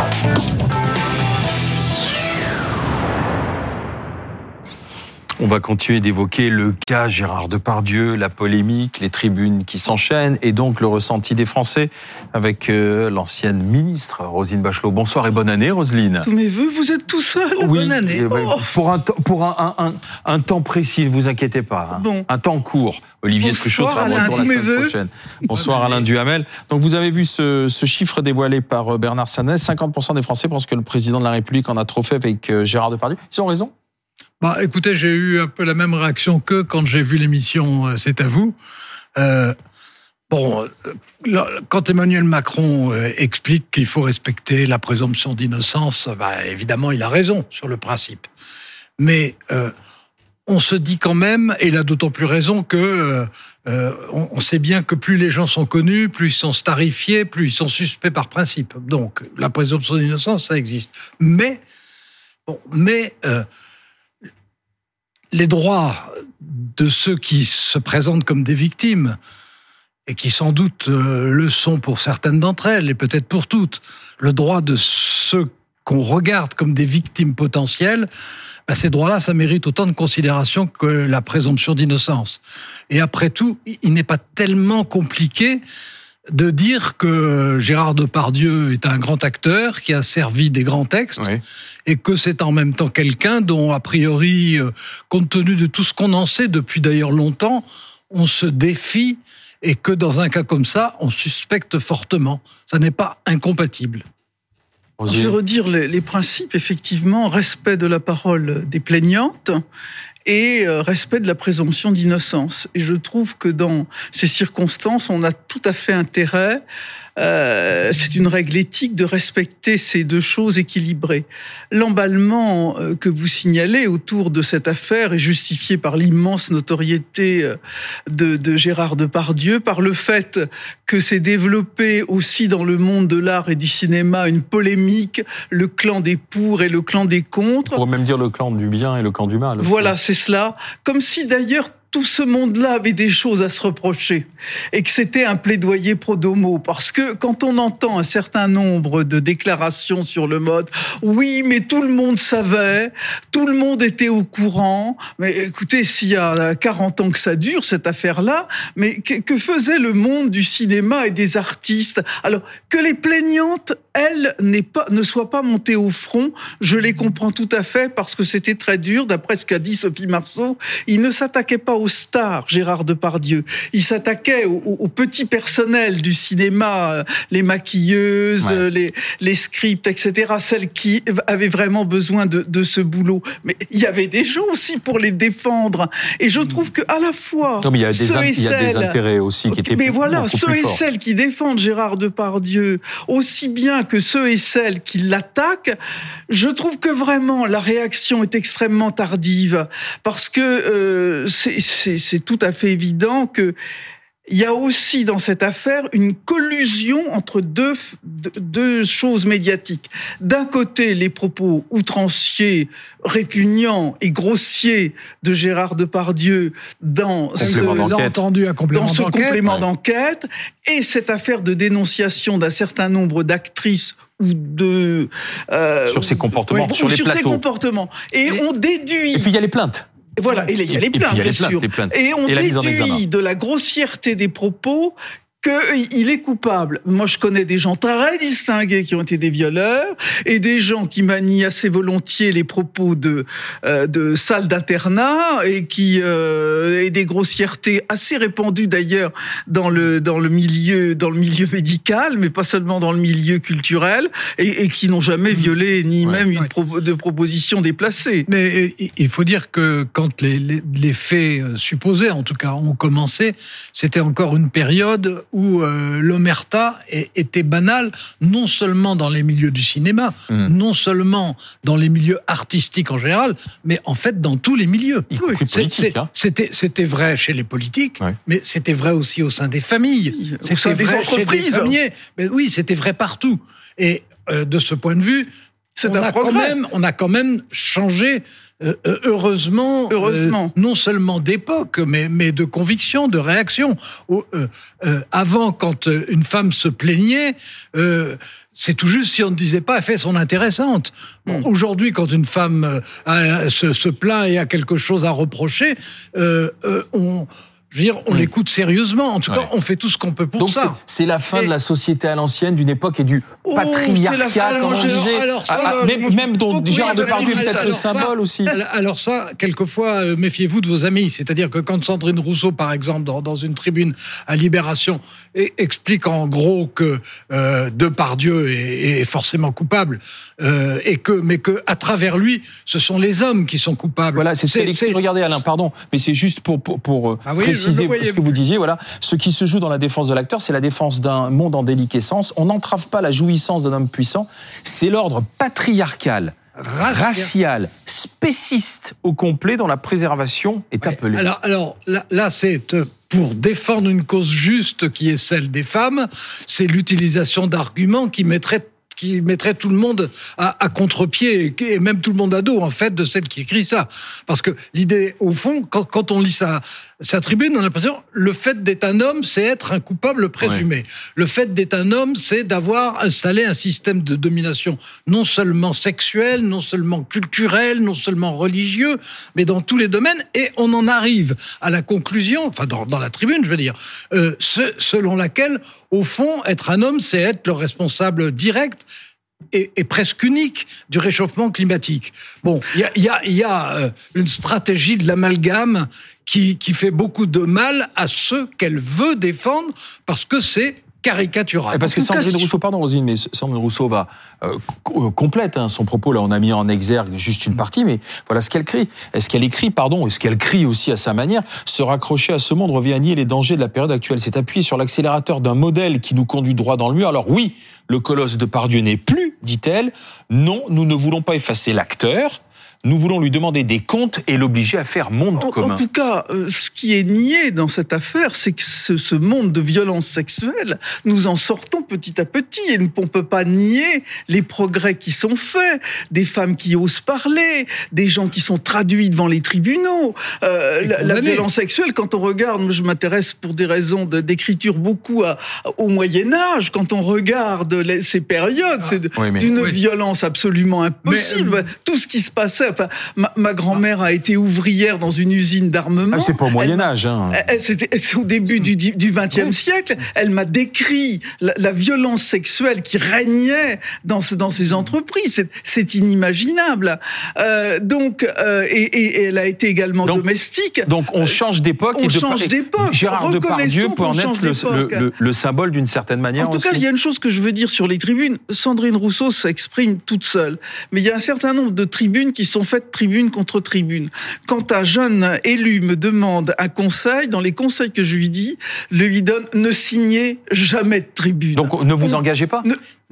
Thank you. On va continuer d'évoquer le cas Gérard Depardieu, la polémique, les tribunes qui s'enchaînent et donc le ressenti des Français avec euh, l'ancienne ministre Roselyne Bachelot. Bonsoir et bonne année Roselyne. Mes voeux, vous êtes tout seul. bonne année. Ben, oh. Pour, un, pour un, un, un, temps précis, ne vous inquiétez pas. Hein. Bon. Un temps court. Olivier Truchot sera de retour la semaine prochaine. Bonsoir Alain Duhamel. Donc vous avez vu ce, ce chiffre dévoilé par euh, Bernard Sanès. 50% des Français pensent que le président de la République en a trop fait avec euh, Gérard Depardieu. Ils ont raison bah, écoutez, j'ai eu un peu la même réaction que quand j'ai vu l'émission euh, C'est à vous. Euh, bon, euh, quand Emmanuel Macron explique qu'il faut respecter la présomption d'innocence, bah, évidemment, il a raison sur le principe. Mais on se dit quand même, et il a d'autant plus raison que on, sait bien que plus les gens sont connus, plus ils sont starifiés, plus ils sont suspects par principe. Donc, la présomption d'innocence, ça existe. Mais, bon, mais les droits de ceux qui se présentent comme des victimes, et qui sans doute euh, le sont pour certaines d'entre elles, et peut-être pour toutes, le droit de ceux qu'on regarde comme des victimes potentielles, ben ces droits-là, ça mérite autant de considération que la présomption d'innocence. Et après tout, il n'est pas tellement compliqué de dire que Gérard Depardieu est un grand acteur qui a servi des grands textes et que c'est en même temps quelqu'un dont, a priori, euh, compte tenu de tout ce qu'on en sait depuis d'ailleurs longtemps, on se défie et que dans un cas comme ça, on suspecte fortement. Ça n'est pas incompatible. Je vais redire les, les, principes, effectivement, respect de la parole des plaignantes et euh, respect de la présomption d'innocence. Et je trouve que dans ces circonstances, on a tout à fait intérêt euh, c'est une règle éthique de respecter ces deux choses équilibrées. L'emballement euh, que vous signalez autour de cette affaire est justifié par l'immense notoriété euh, de, de, Gérard Depardieu, par le fait que s'est développé aussi dans le monde de l'art et du cinéma une polémique, le clan des pour et le clan des contre. On pourrait même dire le clan du bien et le clan du mal. Voilà, c'est cela. Comme si d'ailleurs tout ce monde-là avait des choses à se reprocher et que c'était un plaidoyer pro domo parce que quand on entend un certain nombre de déclarations sur le mode oui mais tout le monde savait tout le monde était au courant. Mais écoutez s'il y a 40 ans que ça dure cette affaire-là mais que, faisait le monde du cinéma et des artistes? Alors que les plaignantes elles ne soient pas montées au front je les comprends tout à fait parce que c'était très dur. D'après ce qu'a dit Sophie Marceau il ne s'attaquait pas aux stars, Gérard Depardieu. Il s'attaquait au, petit personnel du cinéma, euh, les maquilleuses, les, les scripts, etc., celles qui avaient vraiment besoin de, de, ce boulot. Mais il y avait des gens aussi pour les défendre. Et je trouve que à la fois, il y a des, il y a des intérêts aussi qui étaient Mais voilà, ceux et celles qui défendent Gérard Depardieu, aussi bien que ceux et celles qui l'attaquent, je trouve que vraiment la réaction est extrêmement tardive parce que euh, c'est c'est tout à fait évident que il y a aussi dans cette affaire une collusion entre deux, deux choses médiatiques. D'un côté, les propos outranciers, répugnants et grossiers de Gérard Depardieu dans ce, complément d'enquête, et cette affaire de dénonciation d'un certain nombre d'actrices ou de euh, sur ses comportements, sur les sur plateaux. Ses comportements. Et on déduit. Et puis il y a les plaintes. Voilà, et il y a les plaintes, bien sûr. Et on déduit de la grossièreté des propos qu'il est coupable. Moi, je connais des gens très distingués qui ont été des violeurs et des gens qui manient assez volontiers les propos de euh, de salles d'internat et qui euh, et des grossièretés assez répandues d'ailleurs dans le dans le milieu dans le milieu médical, mais pas seulement dans le milieu culturel et, et qui n'ont jamais violé ni même une de proposition déplacée. Mais il faut dire que quand les, les, les faits euh, supposés, en tout cas, ont commencé, c'était encore une période où euh, l'omerta était banale, non seulement dans les milieux du cinéma, hmm. non seulement dans les milieux artistiques en général, mais en fait dans tous les milieux. Hein. C'était c'était vrai chez les politiques, mais c'était vrai aussi au sein des familles, c'était des entreprises. mais oui, c'était vrai partout. Et euh, de ce point de vue, on a, quand même, on a quand même changé euh, euh, heureusement, heureusement. non seulement d'époque, mais, mais de conviction, de réaction. avant, quand une femme se plaignait, c'est tout juste si on ne disait pas elle fait son intéressante. Hmm. Aujourd'hui, quand une femme se, se, plaint et a quelque chose à reprocher, on je veux dire, on l'écoute sérieusement. En tout cas, on fait tout ce qu'on peut pour ça. Donc c'est la fin de la société à l'ancienne, d'une époque et du oh, patriarcat, comme on disait. Alors ça, ah, ah, même dont Gérard Depardieu est peut-être le symbole aussi. Alors ça, quelquefois, euh, méfiez-vous de vos amis. C'est-à-dire que quand Sandrine Rousseau, par exemple, dans, une tribune à Libération, explique en gros que euh, Depardieu est, est, forcément coupable, euh, et que, mais que à travers lui, ce sont les hommes qui sont coupables. Voilà, c'est ce qu'elle. Regardez, Alain, pardon, mais c'est juste pour pour, pour ah ce que vous disiez. Voilà, ce qui se joue dans la défense de l'acteur, c'est la défense d'un monde en déliquescence. On n'entrave pas la jouissance d'un homme puissant. C'est l'ordre patriarcal racial, spéciste au complet dont la préservation est appelée. Alors, alors là, là c'est euh, pour défendre une cause juste qui est celle des femmes, c'est l'utilisation d'arguments qui mettraient qui mettrait tout le monde à, à contre-pied et même tout le monde à dos en fait de celle qui écrit ça. Parce que l'idée, au fond, quand, quand on lit sa, sa tribune, on a l'impression le fait d'être un homme, c'est être un coupable présumé. Le fait d'être un homme, c'est d'avoir installé un système de domination non seulement sexuel, non seulement culturel, non seulement religieux, mais dans tous les domaines. Et on en arrive à la conclusion, enfin dans, dans la tribune, je veux dire, euh, ce, selon laquelle, au fond, être un homme, c'est être le responsable direct est, presque unique du réchauffement climatique. Bon, il y a, euh, une stratégie de l'amalgame qui, qui fait beaucoup de mal à ceux qu'elle veut défendre parce que c'est caricatural. parce que Sandrine Rousseau, pardon Rosine, mais Sandrine Rousseau va euh, euh, complète hein, son propos. Là, on a mis en exergue juste une partie, mais voilà ce qu'elle crie. Est-ce qu'elle écrit, pardon, est-ce qu'elle crie aussi à sa manière? Se raccrocher à ce monde revient à nier les dangers de la période actuelle. C'est appuyer sur l'accélérateur d'un modèle qui nous conduit droit dans le mur. Alors oui, le colosse de Pardieu n'est plus, dit-elle. Non, nous ne voulons pas effacer l'acteur. Nous voulons lui demander des comptes et l'obliger à faire monde commun. En tout cas, euh, ce qui est nié dans cette affaire, c'est que ce, monde de violence sexuelle, nous en sortons petit à petit et on ne peut pas nier les progrès qui sont faits, des femmes qui osent parler, des gens qui sont traduits devant les tribunaux. Euh, la, violence sexuelle, quand on regarde, je m'intéresse pour des raisons d'écriture beaucoup au Moyen Âge, quand on regarde ces périodes, c'est ah. d'une violence absolument impossible. Euh, Tout ce qui se passait ma, grand-mère a été ouvrière dans une usine d'armement. Ah, c'était pas au Moyen Âge. Hein. C'était au début du, du 20e siècle. Elle m'a décrit la, violence sexuelle qui régnait dans, dans ces entreprises. C'est inimaginable. Euh, donc, euh, et, et, elle a été également domestique. Donc, on change d'époque. On change d'époque. Gérard Depardieu peut en être le, le, symbole d'une certaine manière. En tout cas, il y a une chose que je veux dire sur les tribunes. Sandrine Rousseau s'exprime toute seule, mais il y a un certain nombre de tribunes qui sont sont faites tribune contre tribune. Quand un jeune élu me demande un conseil, dans les conseils que je lui dis, je lui donne ne signez jamais de tribune. Donc ne vous engagez pas?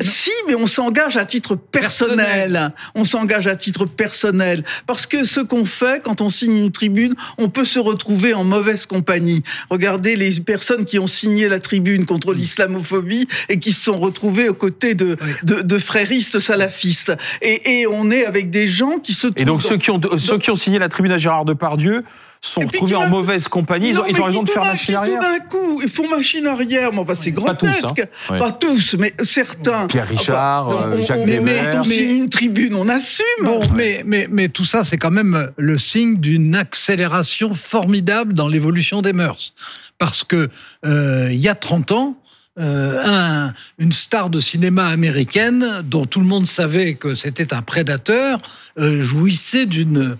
Si, mais on s'engage à titre personnel. On s'engage à titre personnel. Parce que ce qu'on fait, quand on signe une tribune, on peut se retrouver en mauvaise compagnie. Regardez les personnes qui ont signé la tribune contre l'islamophobie et qui se sont retrouvées aux côtés de, de, fréristes salafistes. Et, et on est avec des gens qui se et donc ceux qui ont ceux qui ont signé la tribune à Gérard Depardieu sont trouvés en mauvaise compagnie. Ils ont, ils ont raison de faire machine arrière. Tout d'un coup, ils font machine arrière. Mais c'est grotesque. Pas tous, hein. Pas tous, mais certains. Pierre Richard, euh, Jacques Weber. Mais, on signe une tribune, on assume. Bon, mais, mais, mais tout ça, c'est quand même le signe d'une accélération formidable dans l'évolution des mœurs. Parce que euh, il y a 30 ans, euh, un, une star de cinéma américaine dont tout le monde savait que c'était un prédateur euh, jouissait d'une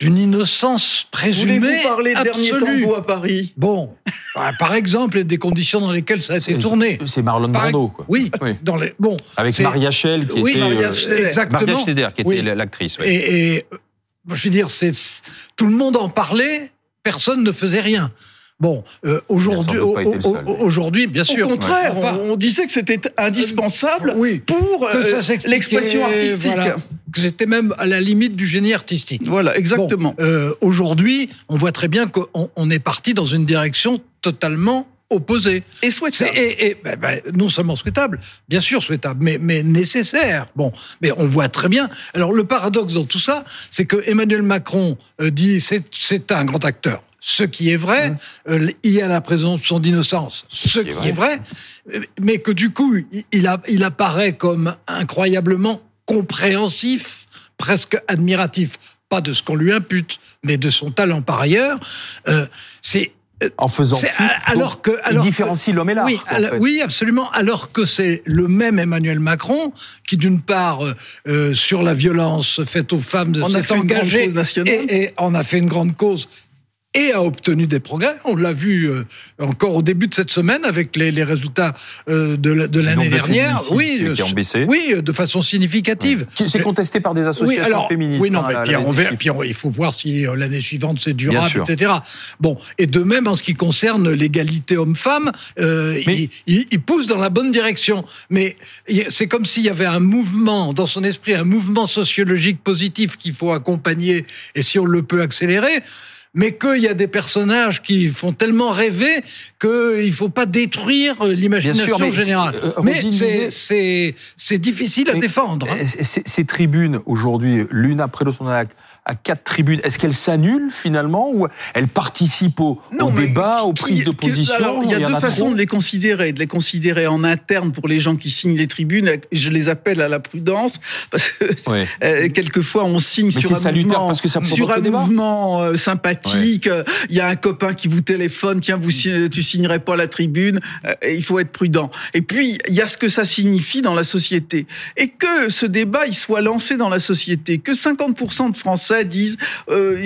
d'une innocence présumée Voulez-vous parler dernier à Paris Bon, bah, par exemple, des conditions dans lesquelles ça a été tourné. C'est Marlon Brando, quoi. Oui, dans les bon. Avec Maria Schell qui était Maria Schneider. exactement. Maria Schneider qui était l'actrice. Et, et je veux dire, c'est tout le monde en parlait, personne ne faisait rien. Bon, euh, aujourd'hui, aujourd'hui, bien sûr. Au contraire, on disait que c'était indispensable pour euh, l'expression artistique. que c'était même à la limite du génie artistique. Voilà, exactement. euh, aujourd'hui, on voit très bien qu'on on est parti dans une direction totalement opposé. Et souhaitable. Et, ben, ben, non seulement souhaitable, bien sûr souhaitable, mais, mais nécessaire. Bon, mais on voit très bien. Alors le paradoxe dans tout ça, c'est que Emmanuel Macron euh, dit c'est un grand acteur. Ce qui est vrai, mmh. euh, il y a la présomption d'innocence. Ce, qui, est, vrai. mais que du coup, il, a, il apparaît comme incroyablement compréhensif, presque admiratif pas de ce qu'on lui impute, mais de son talent par ailleurs. Euh, c'est en faisant fi, alors que alors il différencie l'homme et l'art. Oui, oui, absolument. Alors que c'est le même Emmanuel Macron qui, d'une part, euh, euh sur la violence faite aux femmes, s'est engagé et, et on a fait une grande cause et a obtenu des progrès. On l'a vu euh, encore au début de cette semaine avec les, les résultats euh, de, de l'année dernière. Oui, qui ont baissé. oui, de façon significative. C'est contesté par des associations oui, alors, féministes. Oui, non, hein, mais puis, on, il faut voir si euh, l'année suivante c'est durable, etc. Bon, et de même en ce qui concerne l'égalité homme-femme, euh, il, il, il, pousse dans la bonne direction. Mais c'est comme s'il y avait un mouvement dans son esprit, un mouvement sociologique positif qu'il faut accompagner et si on le peut accélérer mais qu'il y a des personnages qui font tellement rêver qu'il ne faut pas détruire l'imagination générale. Euh, mais c'est difficile à défendre. Hein. Ces tribunes, aujourd'hui, l'une après l'autre, on a à quatre tribunes, est-ce qu'elle s'annule finalement ou elle participe au, débat, aux prises de position Il y a deux façons de les considérer. De les considérer en interne pour les gens qui signent les tribunes. Je les appelle à la prudence parce que euh, quelquefois on signe sur un mouvement, parce que ça sur un mouvement euh, sympathique. Il y a un copain qui vous téléphone, tiens, vous tu signerais pas la tribune. Euh, il faut être prudent. Et puis il y a ce que ça signifie dans la société et que ce débat il soit lancé dans la société, que 50% de Français disent euh,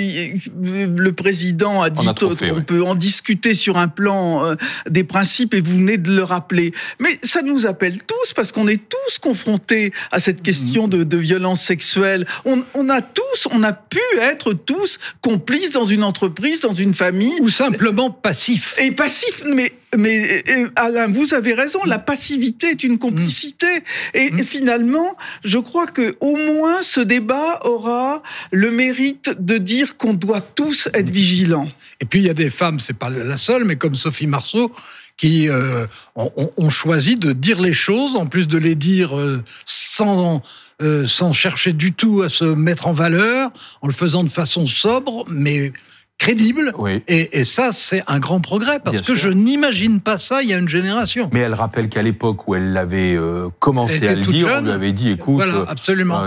le président a dit on, peut en discuter sur un plan euh, des principes et vous venez de le rappeler. Mais ça nous appelle tous parce qu'on est tous confrontés à cette mhm. question de, de violence sexuelle. On, on, a tous, on a pu être tous complices dans une entreprise, dans une famille. Ou simplement passifs. Et passifs, mais mais Alain, vous avez raison, la passivité est une complicité. Et, mm. finalement, je crois que au moins ce débat aura le mérite de dire qu'on doit tous être vigilants. Et puis il y a des femmes, c'est pas la seule, mais comme Sophie Marceau, qui euh, ont, choisi de dire les choses, en plus de les dire euh, sans euh, sans chercher du tout à se mettre en valeur, en le faisant de façon sobre, mais crédible. Oui. Et, et, ça, c'est un grand progrès parce que je n'imagine pas ça il y a une génération. Mais elle rappelle qu'à l'époque où elle l'avait euh, commencé à le dire, on lui avait dit écoute, voilà, euh, absolument.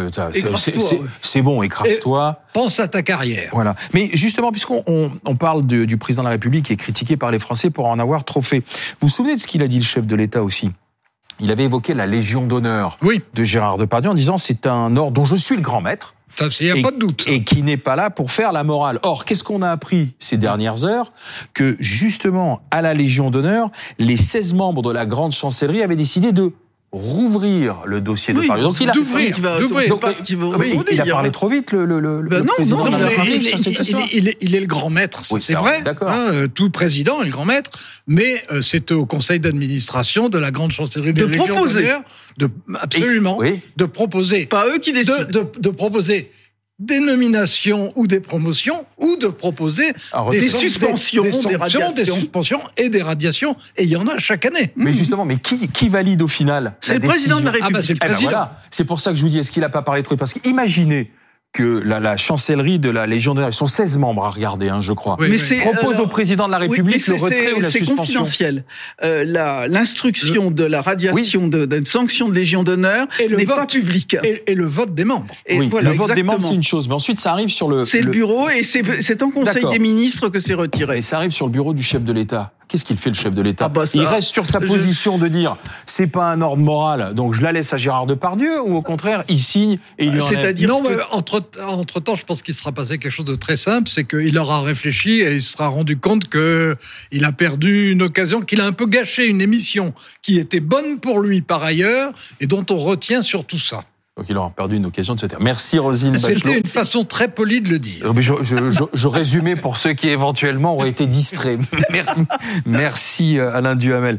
c'est bon, écrase-toi. Pense à ta carrière. Voilà. Mais justement, puisqu'on on, parle de, du président de la République qui est critiqué par les Français pour en avoir trop fait, vous vous souvenez de ce qu'il a dit le chef de l'État aussi? Il avait évoqué la Légion d'honneur oui. de Gérard Depardieu en disant c'est un ordre dont je suis le grand maître. Il n'y a pas de doute. Et qui n'est pas là pour faire la morale. Or, qu'est-ce qu'on a appris ces dernières heures? Que justement, à la Légion d'honneur, les 16 membres de la grande chancellerie avaient décidé de rouvrir le dossier de Paris. Donc il a, d'ouvrir, il, a parlé trop vite le, le, le, ben non, président. Non, il, il, il, est le grand maître, c'est vrai. D'accord. Hein, euh, tout président est le grand maître, mais euh, c'est au conseil d'administration de la grande chancellerie de proposer, de absolument, de proposer. Pas eux qui décident. de, de proposer des nominations ou des promotions ou de proposer des, suspensions, des, des, suspensions et des radiations. Et il y en a chaque année. Mais justement, mais qui, qui valide au final C'est le président de la République. Ah bah c'est le eh ben. C'est pour ça que je vous dis, est-ce qu'il n'a pas parlé de trucs? Parce qu'imaginez que la, la, chancellerie de la Légion d'honneur, ils sont 16 membres à regarder, hein, je crois, mais propose au président de la République le retrait ou la suspension. C'est confidentiel. Euh, L'instruction de la radiation d'une sanction de Légion d'honneur n'est pas publique. Et, et, le vote des membres. Et oui, voilà, le vote des membres, c'est une chose, mais ensuite ça arrive sur le... C'est le, bureau et c'est en Conseil des ministres que c'est retiré. Et ça arrive sur le bureau du chef de l'État. Qu'est-ce qu'il fait le chef de l'État ah bah Il reste sur sa position de dire c'est pas un ordre moral, donc je la laisse à Gérard Depardieu, ou au contraire il signe et il lui C'est-à-dire non, mais entre entre temps, je pense qu'il sera passé quelque chose de très simple, c'est qu'il aura réfléchi et il se sera rendu compte que il a perdu une occasion, qu'il a un peu gâché une émission qui était bonne pour lui par ailleurs et dont on retient sur tout ça. Donc il aura perdu une occasion de se taire. Merci Roselyne Bachelot. C'était une façon très polie de le dire. Je, je, je, je résumais pour ceux qui éventuellement auraient été distraits. Merci euh, Alain Duhamel.